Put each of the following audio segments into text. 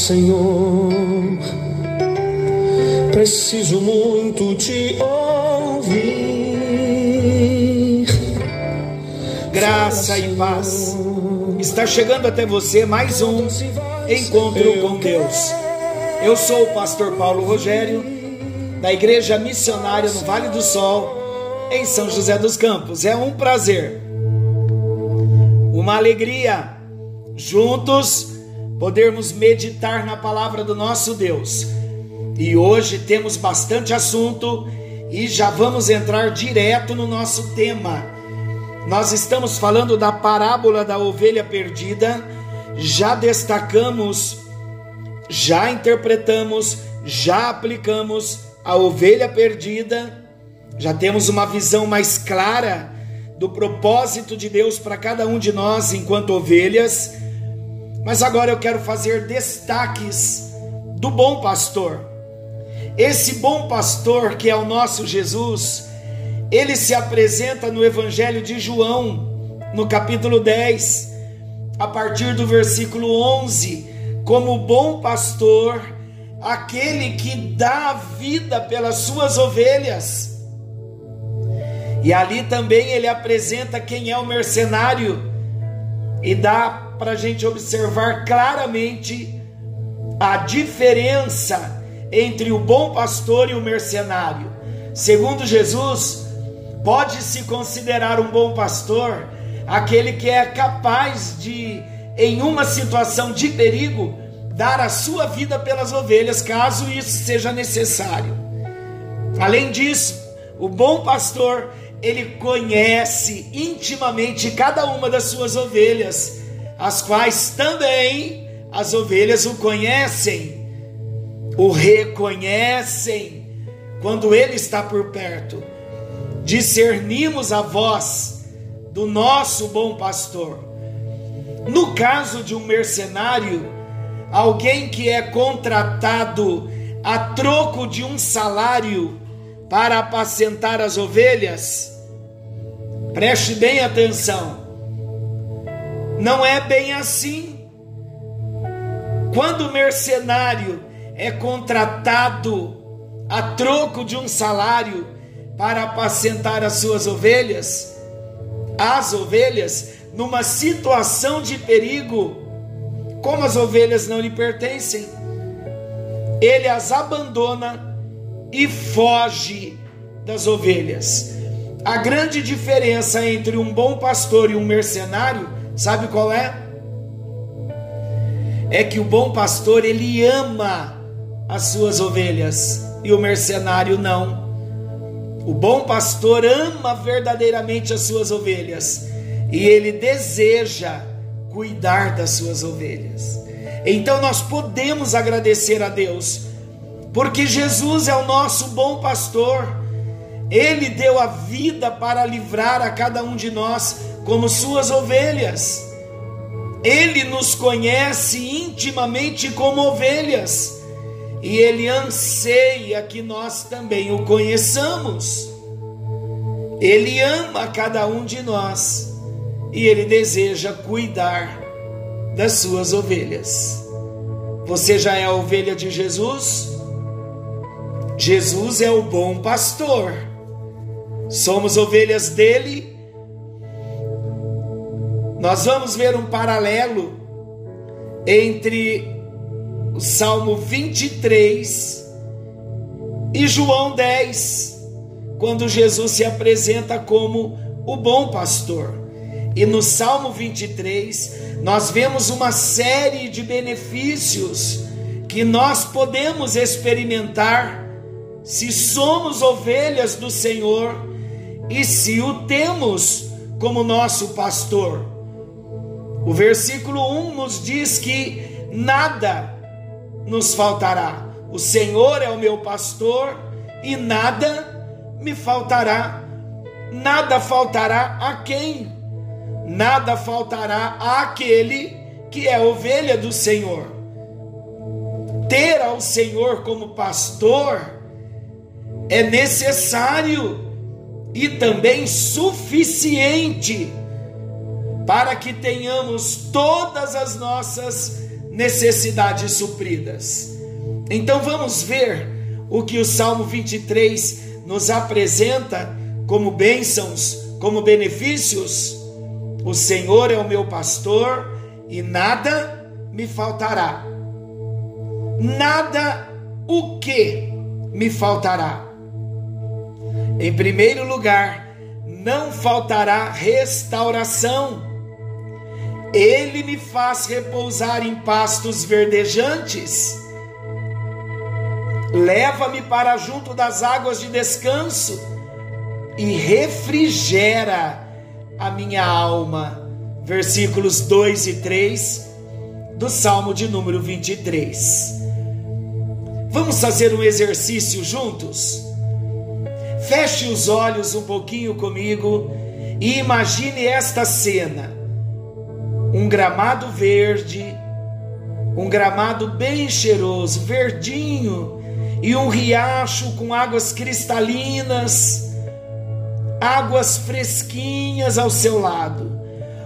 Senhor. Preciso muito te ouvir. Graça e paz. Está chegando até você mais um encontro com Deus. Eu sou o pastor Paulo Rogério, da Igreja Missionária no Vale do Sol, em São José dos Campos. É um prazer, uma alegria, juntos podermos meditar na palavra do nosso Deus. E hoje temos bastante assunto e já vamos entrar direto no nosso tema. Nós estamos falando da parábola da ovelha perdida, já destacamos, já interpretamos, já aplicamos a ovelha perdida, já temos uma visão mais clara do propósito de Deus para cada um de nós enquanto ovelhas. Mas agora eu quero fazer destaques do bom pastor. Esse bom pastor que é o nosso Jesus, ele se apresenta no Evangelho de João, no capítulo 10, a partir do versículo 11, como bom pastor, aquele que dá a vida pelas suas ovelhas. E ali também ele apresenta quem é o mercenário e dá para a gente observar claramente a diferença entre o bom pastor e o mercenário. Segundo Jesus, pode-se considerar um bom pastor aquele que é capaz de, em uma situação de perigo, dar a sua vida pelas ovelhas, caso isso seja necessário. Além disso, o bom pastor, ele conhece intimamente cada uma das suas ovelhas as quais também as ovelhas o conhecem, o reconhecem quando ele está por perto. Discernimos a voz do nosso bom pastor. No caso de um mercenário, alguém que é contratado a troco de um salário para apacentar as ovelhas, preste bem atenção não é bem assim. Quando o mercenário é contratado a troco de um salário para apacentar as suas ovelhas, as ovelhas, numa situação de perigo, como as ovelhas não lhe pertencem, ele as abandona e foge das ovelhas. A grande diferença entre um bom pastor e um mercenário Sabe qual é? É que o bom pastor ele ama as suas ovelhas e o mercenário não. O bom pastor ama verdadeiramente as suas ovelhas e ele deseja cuidar das suas ovelhas. Então nós podemos agradecer a Deus, porque Jesus é o nosso bom pastor. Ele deu a vida para livrar a cada um de nós como suas ovelhas. Ele nos conhece intimamente como ovelhas e ele anseia que nós também o conheçamos. Ele ama cada um de nós e ele deseja cuidar das suas ovelhas. Você já é a ovelha de Jesus? Jesus é o bom pastor. Somos ovelhas dele nós vamos ver um paralelo entre o Salmo 23 e João 10, quando Jesus se apresenta como o bom pastor. E no Salmo 23, nós vemos uma série de benefícios que nós podemos experimentar se somos ovelhas do Senhor e se o temos como nosso pastor. O versículo 1 nos diz que nada nos faltará. O Senhor é o meu pastor e nada me faltará. Nada faltará a quem? Nada faltará àquele que é ovelha do Senhor. Ter ao Senhor como pastor é necessário e também suficiente para que tenhamos todas as nossas necessidades supridas. Então vamos ver o que o Salmo 23 nos apresenta como bênçãos, como benefícios. O Senhor é o meu pastor e nada me faltará. Nada o que me faltará. Em primeiro lugar, não faltará restauração. Ele me faz repousar em pastos verdejantes. Leva-me para junto das águas de descanso e refrigera a minha alma. Versículos 2 e 3 do Salmo de número 23. Vamos fazer um exercício juntos? Feche os olhos um pouquinho comigo e imagine esta cena: um gramado verde, um gramado bem cheiroso, verdinho, e um riacho com águas cristalinas, águas fresquinhas ao seu lado.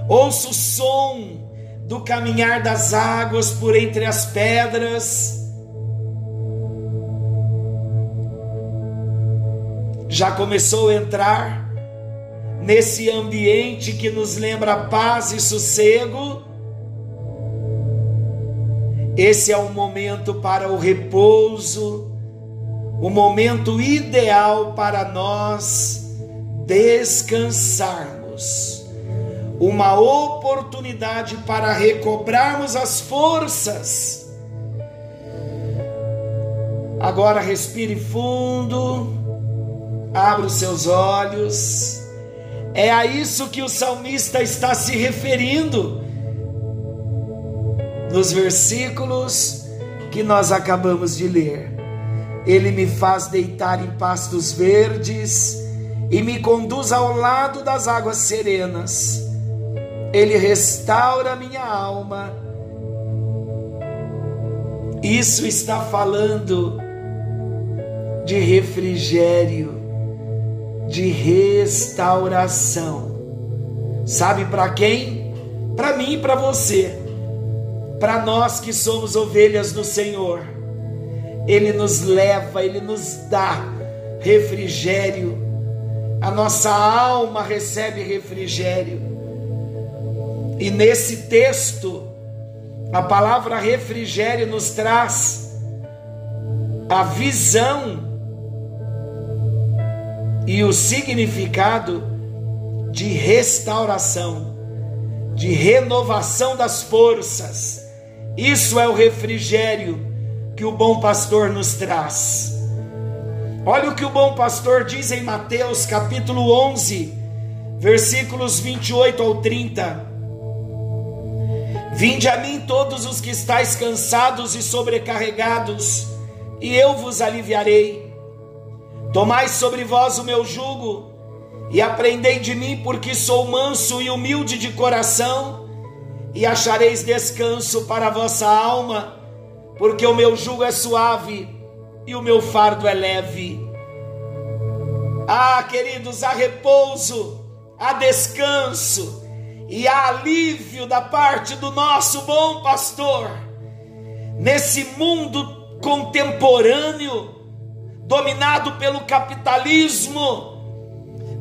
Ouça o som do caminhar das águas por entre as pedras já começou a entrar nesse ambiente que nos lembra paz e sossego. Esse é o momento para o repouso, o momento ideal para nós descansarmos, uma oportunidade para recobrarmos as forças. Agora respire fundo. Abra os seus olhos. É a isso que o salmista está se referindo nos versículos que nós acabamos de ler. Ele me faz deitar em pastos verdes e me conduz ao lado das águas serenas. Ele restaura minha alma. Isso está falando de refrigério de restauração. Sabe para quem? Para mim e para você. Para nós que somos ovelhas do Senhor. Ele nos leva, ele nos dá refrigério. A nossa alma recebe refrigério. E nesse texto, a palavra refrigério nos traz a visão e o significado de restauração, de renovação das forças. Isso é o refrigério que o bom pastor nos traz. Olha o que o bom pastor diz em Mateus capítulo 11, versículos 28 ao 30. Vinde a mim todos os que estáis cansados e sobrecarregados, e eu vos aliviarei. Tomai sobre vós o meu jugo e aprendei de mim, porque sou manso e humilde de coração, e achareis descanso para a vossa alma, porque o meu jugo é suave e o meu fardo é leve. Ah, queridos, há repouso, há descanso e há alívio da parte do nosso bom pastor nesse mundo contemporâneo dominado pelo capitalismo,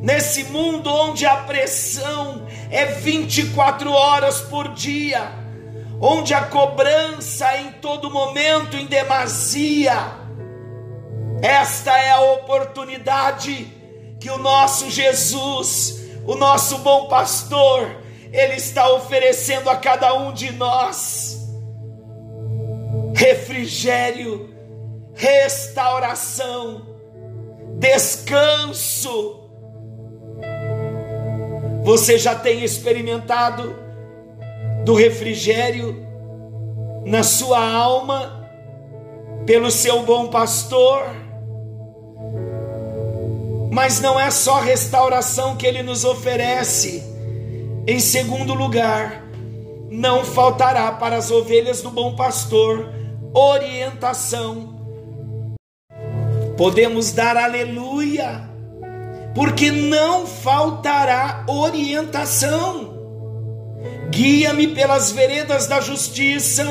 nesse mundo onde a pressão é 24 horas por dia, onde a cobrança é em todo momento em demasia. Esta é a oportunidade que o nosso Jesus, o nosso bom pastor, ele está oferecendo a cada um de nós. Refrigério restauração, descanso. Você já tem experimentado do refrigério na sua alma pelo seu bom pastor? Mas não é só restauração que ele nos oferece. Em segundo lugar, não faltará para as ovelhas do bom pastor orientação podemos dar aleluia, porque não faltará orientação. Guia-me pelas veredas da justiça,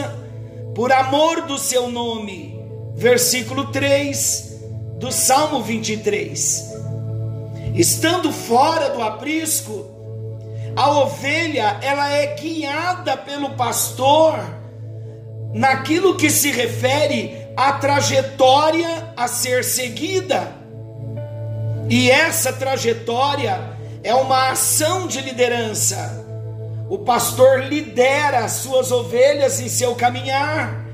por amor do seu nome. Versículo 3 do Salmo 23. Estando fora do aprisco, a ovelha ela é guiada pelo pastor naquilo que se refere à trajetória a ser seguida. E essa trajetória é uma ação de liderança. O pastor lidera as suas ovelhas em seu caminhar,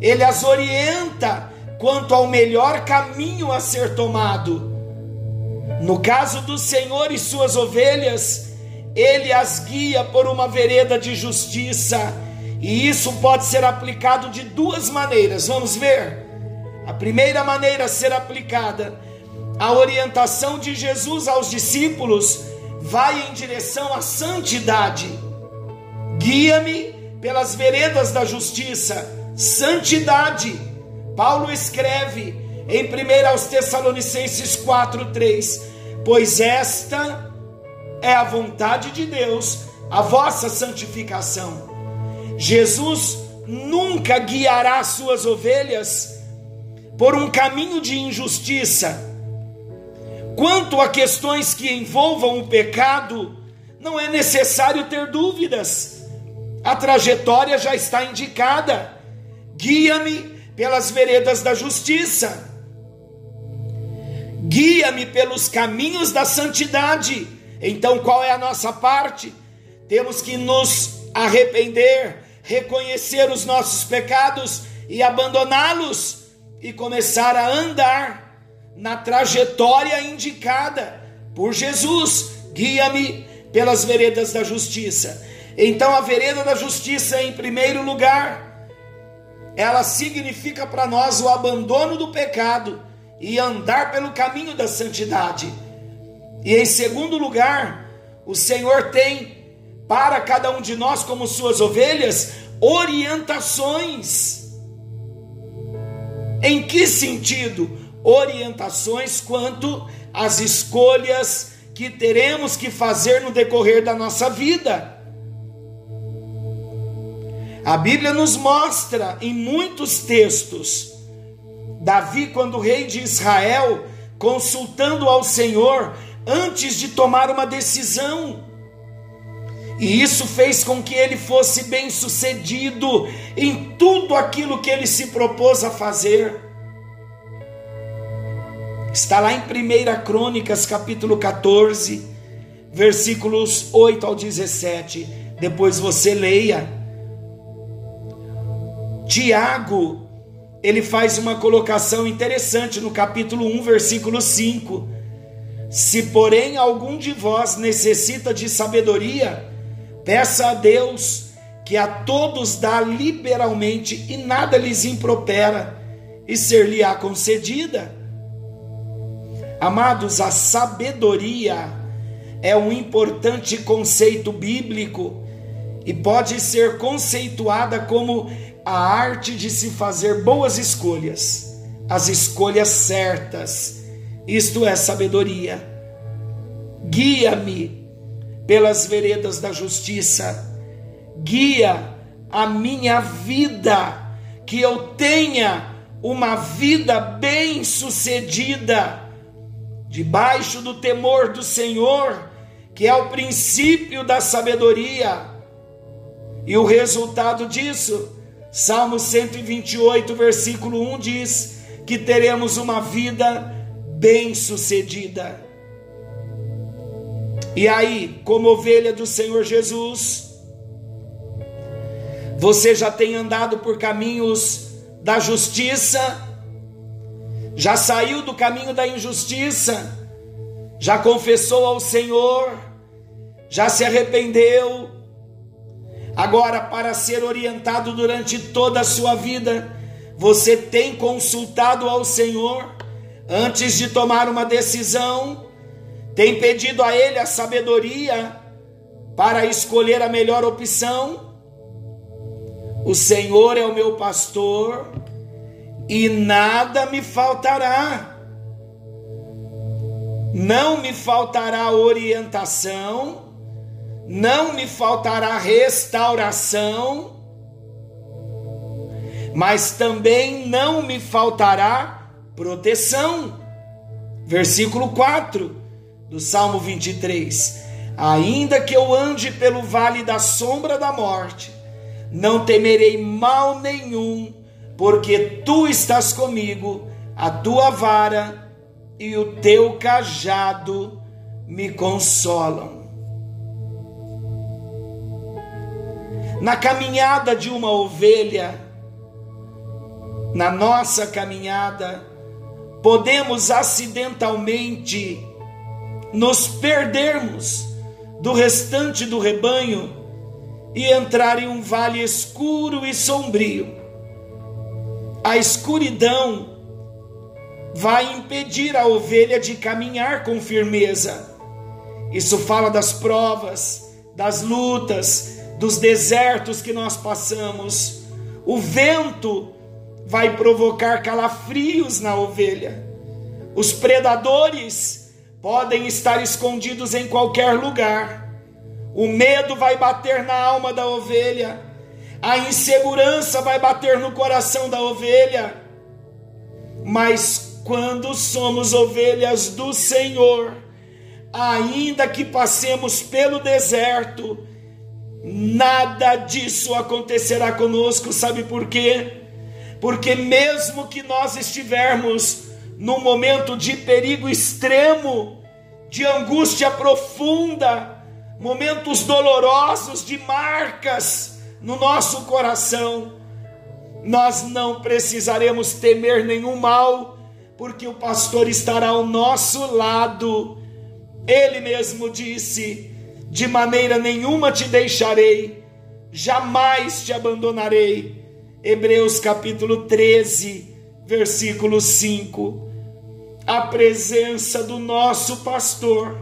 ele as orienta quanto ao melhor caminho a ser tomado. No caso do Senhor e suas ovelhas, ele as guia por uma vereda de justiça, e isso pode ser aplicado de duas maneiras. Vamos ver? A primeira maneira a ser aplicada, a orientação de Jesus aos discípulos vai em direção à santidade. Guia-me pelas veredas da justiça, santidade. Paulo escreve em 1 aos Tessalonicenses 4:3, pois esta é a vontade de Deus, a vossa santificação. Jesus nunca guiará suas ovelhas por um caminho de injustiça Quanto a questões que envolvam o pecado, não é necessário ter dúvidas. A trajetória já está indicada. Guia-me pelas veredas da justiça. Guia-me pelos caminhos da santidade. Então, qual é a nossa parte? Temos que nos arrepender, reconhecer os nossos pecados e abandoná-los e começar a andar na trajetória indicada por Jesus. Guia-me pelas veredas da justiça. Então, a vereda da justiça, em primeiro lugar, ela significa para nós o abandono do pecado e andar pelo caminho da santidade. E em segundo lugar, o Senhor tem para cada um de nós, como suas ovelhas, orientações. Em que sentido? orientações quanto às escolhas que teremos que fazer no decorrer da nossa vida. A Bíblia nos mostra em muitos textos Davi, quando rei de Israel, consultando ao Senhor antes de tomar uma decisão. E isso fez com que ele fosse bem-sucedido em tudo aquilo que ele se propôs a fazer. Está lá em 1 Crônicas, capítulo 14, versículos 8 ao 17. Depois você leia. Tiago, ele faz uma colocação interessante no capítulo 1, versículo 5. Se, porém, algum de vós necessita de sabedoria, peça a Deus, que a todos dá liberalmente e nada lhes impropera, e ser-lhe-á concedida Amados, a sabedoria é um importante conceito bíblico e pode ser conceituada como a arte de se fazer boas escolhas, as escolhas certas. Isto é sabedoria. Guia-me pelas veredas da justiça, guia a minha vida, que eu tenha uma vida bem-sucedida debaixo do temor do Senhor, que é o princípio da sabedoria. E o resultado disso, Salmo 128, versículo 1 diz que teremos uma vida bem-sucedida. E aí, como ovelha do Senhor Jesus, você já tem andado por caminhos da justiça, já saiu do caminho da injustiça, já confessou ao Senhor, já se arrependeu. Agora, para ser orientado durante toda a sua vida, você tem consultado ao Senhor antes de tomar uma decisão, tem pedido a Ele a sabedoria para escolher a melhor opção. O Senhor é o meu pastor e nada me faltará. Não me faltará orientação, não me faltará restauração, mas também não me faltará proteção. Versículo 4 do Salmo 23. Ainda que eu ande pelo vale da sombra da morte, não temerei mal nenhum, porque tu estás comigo, a tua vara e o teu cajado me consolam. Na caminhada de uma ovelha, na nossa caminhada, podemos acidentalmente nos perdermos do restante do rebanho e entrar em um vale escuro e sombrio. A escuridão vai impedir a ovelha de caminhar com firmeza. Isso fala das provas, das lutas, dos desertos que nós passamos. O vento vai provocar calafrios na ovelha. Os predadores podem estar escondidos em qualquer lugar. O medo vai bater na alma da ovelha. A insegurança vai bater no coração da ovelha. Mas quando somos ovelhas do Senhor, ainda que passemos pelo deserto, nada disso acontecerá conosco, sabe por quê? Porque mesmo que nós estivermos num momento de perigo extremo, de angústia profunda, momentos dolorosos, de marcas no nosso coração, nós não precisaremos temer nenhum mal, porque o pastor estará ao nosso lado. Ele mesmo disse: De maneira nenhuma te deixarei, jamais te abandonarei. Hebreus capítulo 13, versículo 5. A presença do nosso pastor,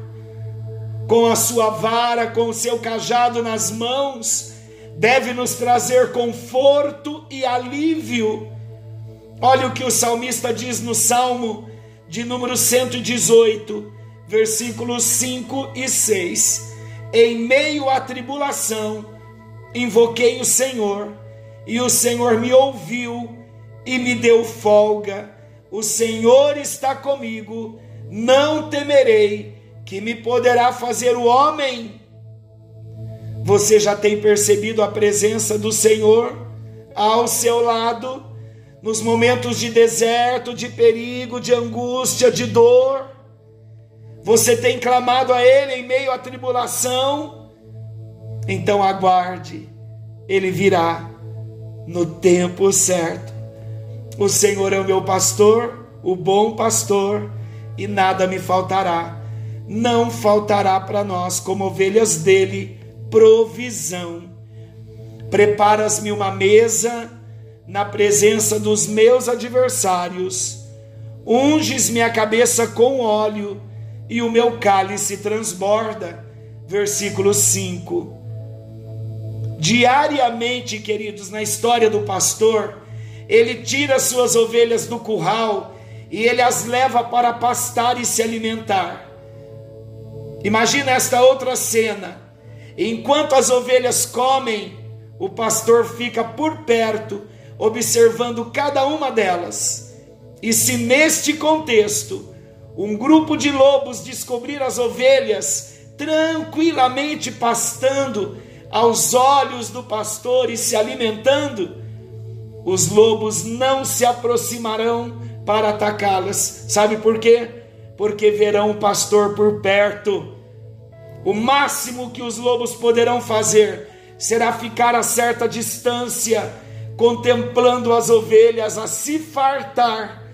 com a sua vara, com o seu cajado nas mãos, deve nos trazer conforto e alívio. Olha o que o salmista diz no Salmo de número 118, versículos 5 e 6. Em meio à tribulação, invoquei o Senhor, e o Senhor me ouviu e me deu folga. O Senhor está comigo, não temerei, que me poderá fazer o homem você já tem percebido a presença do Senhor ao seu lado, nos momentos de deserto, de perigo, de angústia, de dor? Você tem clamado a Ele em meio à tribulação? Então aguarde, Ele virá no tempo certo. O Senhor é o meu pastor, o bom pastor, e nada me faltará. Não faltará para nós, como ovelhas dele provisão. Preparas-me uma mesa na presença dos meus adversários, unges minha cabeça com óleo e o meu cálice transborda. Versículo 5. Diariamente, queridos, na história do pastor, ele tira suas ovelhas do curral e ele as leva para pastar e se alimentar. Imagina esta outra cena Enquanto as ovelhas comem, o pastor fica por perto, observando cada uma delas. E se neste contexto um grupo de lobos descobrir as ovelhas tranquilamente pastando aos olhos do pastor e se alimentando, os lobos não se aproximarão para atacá-las. Sabe por quê? Porque verão o pastor por perto o máximo que os lobos poderão fazer será ficar a certa distância, contemplando as ovelhas a se fartar,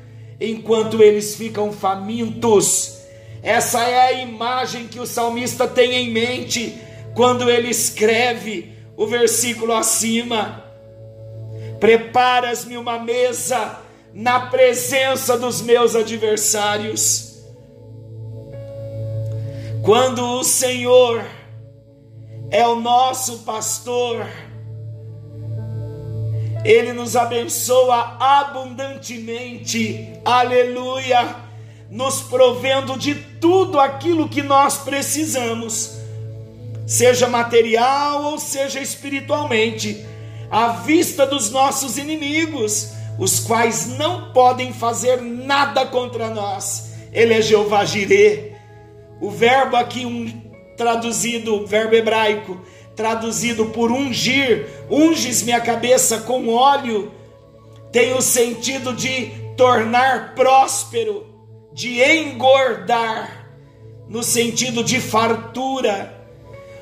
enquanto eles ficam famintos. Essa é a imagem que o salmista tem em mente quando ele escreve o versículo acima: Preparas-me uma mesa na presença dos meus adversários. Quando o Senhor é o nosso pastor, Ele nos abençoa abundantemente, aleluia, nos provendo de tudo aquilo que nós precisamos, seja material ou seja espiritualmente, à vista dos nossos inimigos, os quais não podem fazer nada contra nós. Ele é Jeová Jireh. O verbo aqui um traduzido, verbo hebraico, traduzido por ungir, unges minha cabeça com óleo, tem o sentido de tornar próspero, de engordar, no sentido de fartura.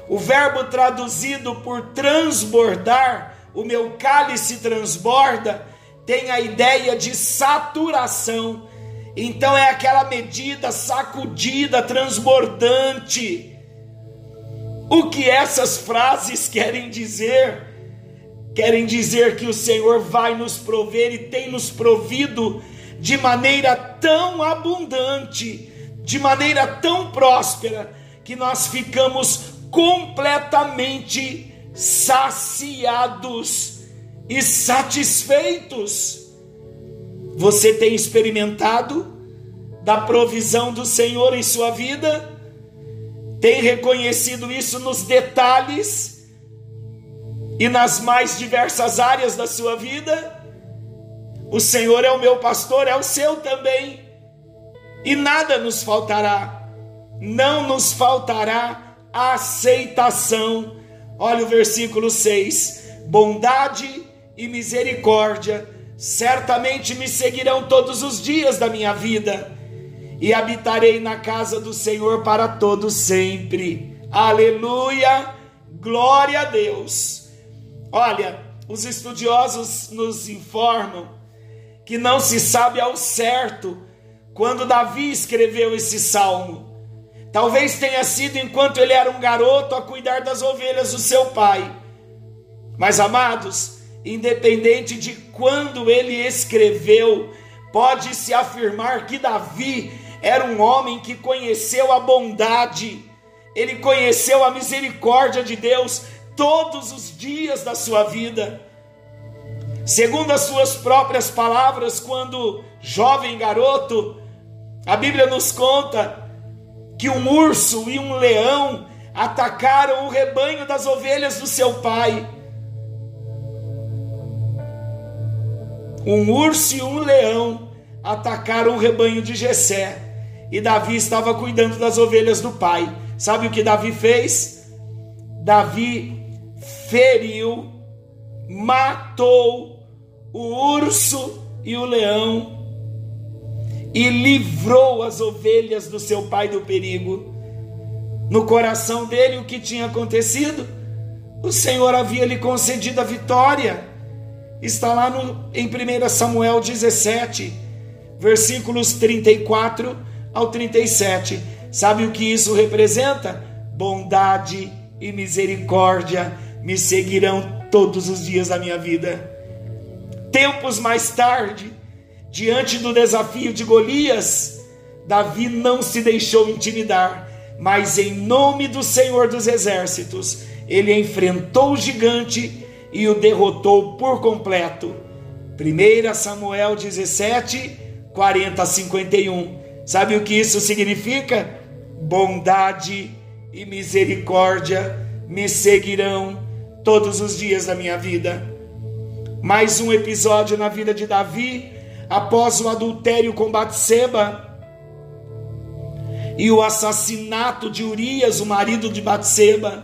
O verbo traduzido por transbordar, o meu cálice transborda, tem a ideia de saturação. Então é aquela medida sacudida, transbordante. O que essas frases querem dizer? Querem dizer que o Senhor vai nos prover e tem nos provido de maneira tão abundante, de maneira tão próspera, que nós ficamos completamente saciados e satisfeitos. Você tem experimentado da provisão do Senhor em sua vida? Tem reconhecido isso nos detalhes e nas mais diversas áreas da sua vida? O Senhor é o meu pastor, é o seu também, e nada nos faltará, não nos faltará aceitação. Olha o versículo 6: bondade e misericórdia certamente me seguirão todos os dias da minha vida, e habitarei na casa do Senhor para todo sempre. Aleluia! Glória a Deus. Olha, os estudiosos nos informam que não se sabe ao certo quando Davi escreveu esse salmo. Talvez tenha sido enquanto ele era um garoto a cuidar das ovelhas do seu pai. Mas amados, independente de quando ele escreveu, pode-se afirmar que Davi era um homem que conheceu a bondade, ele conheceu a misericórdia de Deus todos os dias da sua vida. Segundo as suas próprias palavras, quando jovem garoto, a Bíblia nos conta que um urso e um leão atacaram o rebanho das ovelhas do seu pai. Um urso e um leão atacaram o rebanho de Jessé, e Davi estava cuidando das ovelhas do pai. Sabe o que Davi fez? Davi feriu, matou o urso e o leão e livrou as ovelhas do seu pai do perigo. No coração dele, o que tinha acontecido? O Senhor havia lhe concedido a vitória está lá no, em 1 Samuel 17, versículos 34 ao 37. Sabe o que isso representa? Bondade e misericórdia me seguirão todos os dias da minha vida. Tempos mais tarde, diante do desafio de Golias, Davi não se deixou intimidar, mas em nome do Senhor dos Exércitos, ele enfrentou o gigante e o derrotou por completo. 1 Samuel 17, 40 a 51. Sabe o que isso significa? Bondade e misericórdia me seguirão todos os dias da minha vida. Mais um episódio na vida de Davi, após o adultério com Batseba e o assassinato de Urias, o marido de Batseba.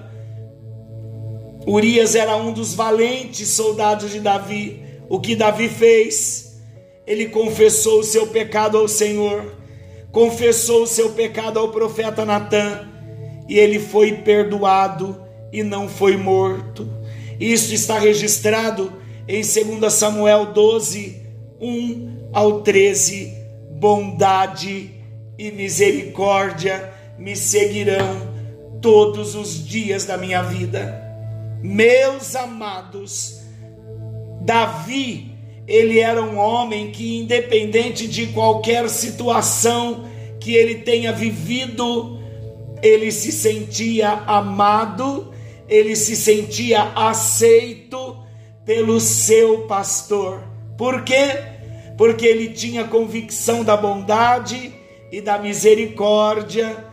Urias era um dos valentes soldados de Davi. O que Davi fez? Ele confessou o seu pecado ao Senhor, confessou o seu pecado ao profeta Natã, e ele foi perdoado e não foi morto. Isso está registrado em 2 Samuel 12, 1 ao 13. Bondade e misericórdia me seguirão todos os dias da minha vida. Meus amados, Davi, ele era um homem que, independente de qualquer situação que ele tenha vivido, ele se sentia amado, ele se sentia aceito pelo seu pastor. Por quê? Porque ele tinha convicção da bondade e da misericórdia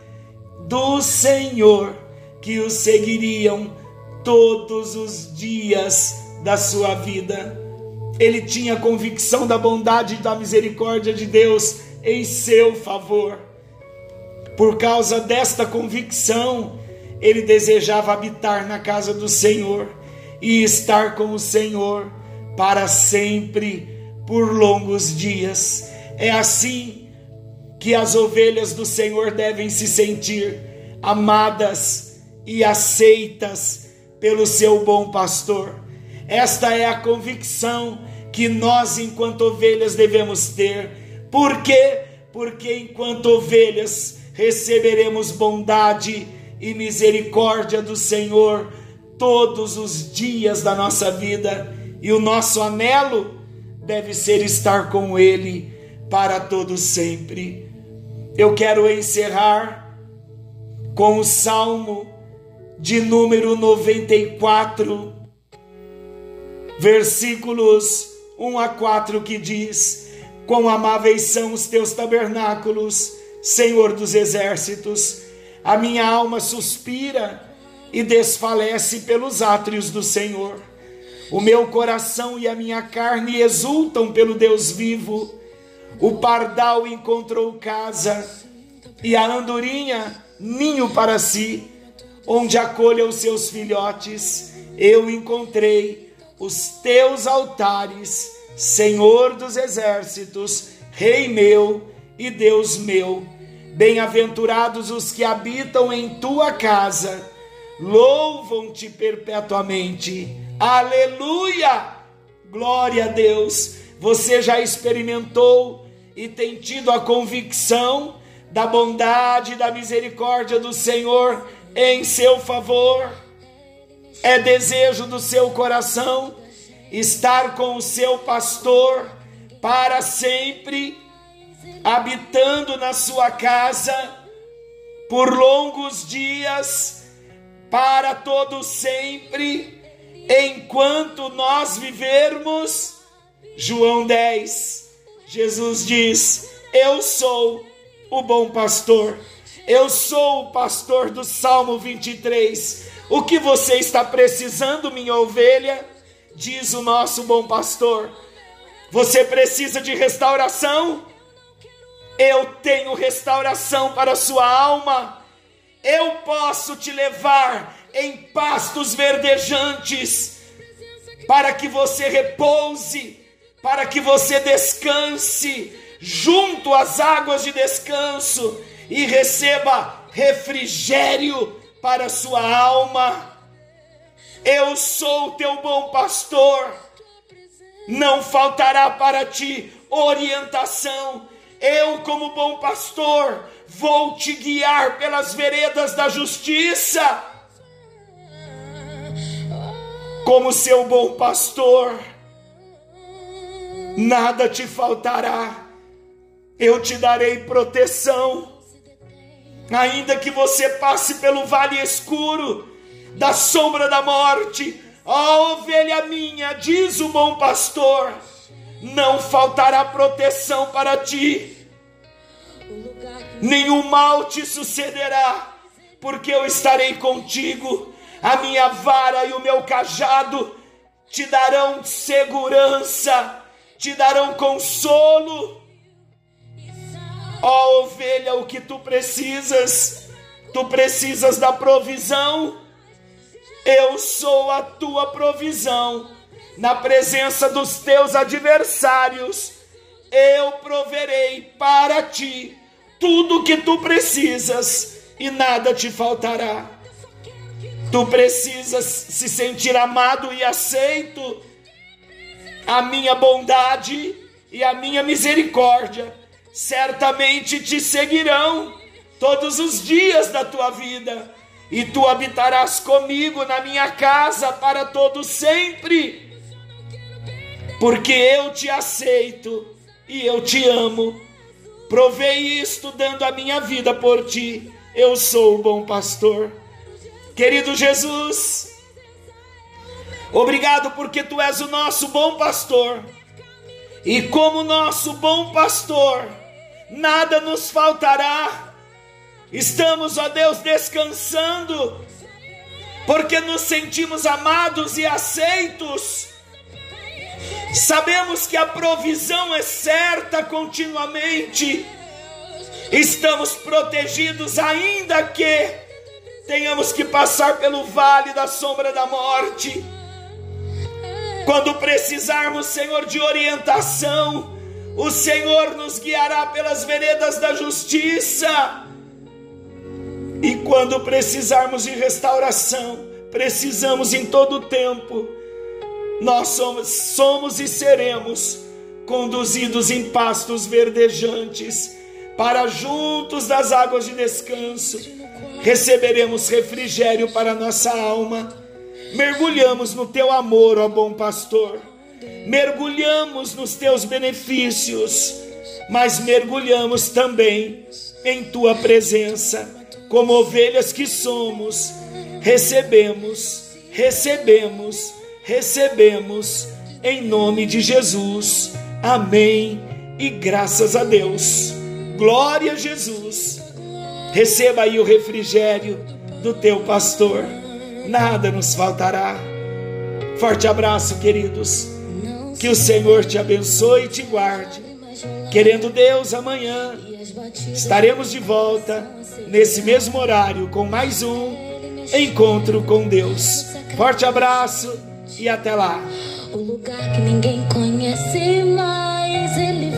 do Senhor que o seguiriam todos os dias da sua vida. Ele tinha convicção da bondade e da misericórdia de Deus em seu favor. Por causa desta convicção, ele desejava habitar na casa do Senhor e estar com o Senhor para sempre, por longos dias. É assim que as ovelhas do Senhor devem se sentir amadas e aceitas pelo seu bom pastor. Esta é a convicção que nós, enquanto ovelhas, devemos ter. Por quê? Porque enquanto ovelhas receberemos bondade e misericórdia do Senhor todos os dias da nossa vida, e o nosso anelo deve ser estar com Ele para todo sempre. Eu quero encerrar com o Salmo de número 94, versículos 1 a 4, que diz: Quão amáveis são os teus tabernáculos, Senhor dos exércitos, a minha alma suspira e desfalece pelos átrios do Senhor. O meu coração e a minha carne exultam pelo Deus vivo. O pardal encontrou casa e a andorinha ninho para si, onde acolha os seus filhotes. Eu encontrei os teus altares, Senhor dos exércitos, Rei meu e Deus meu. Bem-aventurados os que habitam em tua casa louvam-te perpetuamente. Aleluia! Glória a Deus. Você já experimentou e tem tido a convicção da bondade e da misericórdia do Senhor em seu favor. É desejo do seu coração estar com o seu pastor para sempre, habitando na sua casa por longos dias para todo sempre, enquanto nós vivermos. João 10, Jesus diz: Eu sou o bom pastor, eu sou o pastor do Salmo 23. O que você está precisando, minha ovelha? Diz o nosso bom pastor. Você precisa de restauração? Eu tenho restauração para a sua alma eu posso te levar em pastos verdejantes, para que você repouse, para que você descanse junto às águas de descanso e receba refrigério para sua alma. Eu sou o teu bom pastor, não faltará para ti orientação. Eu, como bom pastor, vou te guiar pelas veredas da justiça, como seu bom pastor, nada te faltará, eu te darei proteção, ainda que você passe pelo vale escuro da sombra da morte, ó ovelha minha, diz o bom pastor, não faltará proteção para ti. Nenhum mal te sucederá, porque eu estarei contigo, a minha vara e o meu cajado te darão segurança, te darão consolo. Ó oh, ovelha, o que tu precisas? Tu precisas da provisão. Eu sou a tua provisão. Na presença dos teus adversários, eu proverei para ti tudo que tu precisas e nada te faltará. Tu precisas se sentir amado e aceito. A minha bondade e a minha misericórdia certamente te seguirão todos os dias da tua vida, e tu habitarás comigo na minha casa para todo sempre. Porque eu te aceito e eu te amo Provei isto dando a minha vida por ti. Eu sou o bom pastor. Querido Jesus, obrigado porque tu és o nosso bom pastor. E como nosso bom pastor, nada nos faltará. Estamos, ó Deus, descansando, porque nos sentimos amados e aceitos Sabemos que a provisão é certa continuamente. Estamos protegidos, ainda que tenhamos que passar pelo vale da sombra da morte. Quando precisarmos, Senhor, de orientação, o Senhor nos guiará pelas veredas da justiça. E quando precisarmos de restauração, precisamos em todo tempo, nós somos, somos e seremos conduzidos em pastos verdejantes, para juntos das águas de descanso, receberemos refrigério para nossa alma. Mergulhamos no teu amor, ó bom pastor. Mergulhamos nos teus benefícios, mas mergulhamos também em tua presença, como ovelhas que somos. Recebemos, recebemos, recebemos em nome de Jesus. Amém. E graças a Deus. Glória a Jesus. Receba aí o refrigério do teu pastor. Nada nos faltará. Forte abraço, queridos. Que o Senhor te abençoe e te guarde. Querendo Deus, amanhã estaremos de volta nesse mesmo horário com mais um encontro com Deus. Forte abraço e até lá. O lugar que ninguém conhece mais, ele